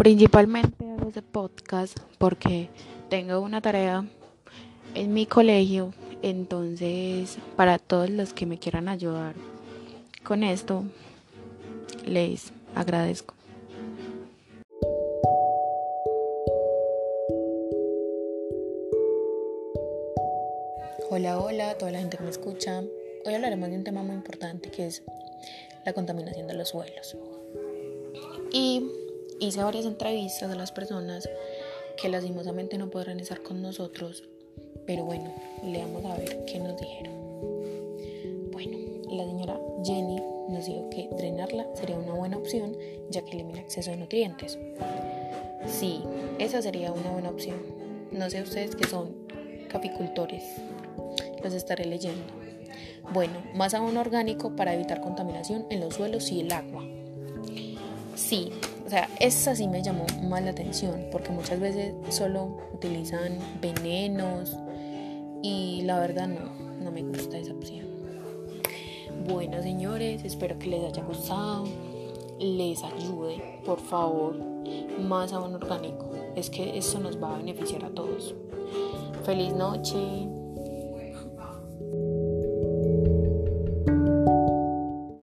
Principalmente hago podcast porque tengo una tarea en mi colegio, entonces para todos los que me quieran ayudar con esto, les agradezco. Hola, hola toda la gente que me escucha. Hoy hablaremos de un tema muy importante que es la contaminación de los suelos. Y hice varias entrevistas a las personas que lastimosamente no podrán estar con nosotros, pero bueno, leamos a ver qué nos dijeron. Bueno, la señora Jenny nos dijo que drenarla sería una buena opción ya que elimina exceso de nutrientes. Sí, esa sería una buena opción. No sé ustedes que son capicultores, los estaré leyendo. Bueno, más aún orgánico para evitar contaminación en los suelos y el agua. Sí, o sea, esa sí me llamó más la atención porque muchas veces solo utilizan venenos y la verdad no, no me gusta esa opción. Bueno, señores, espero que les haya gustado, les ayude, por favor, más aún orgánico. Es que eso nos va a beneficiar a todos. Feliz noche.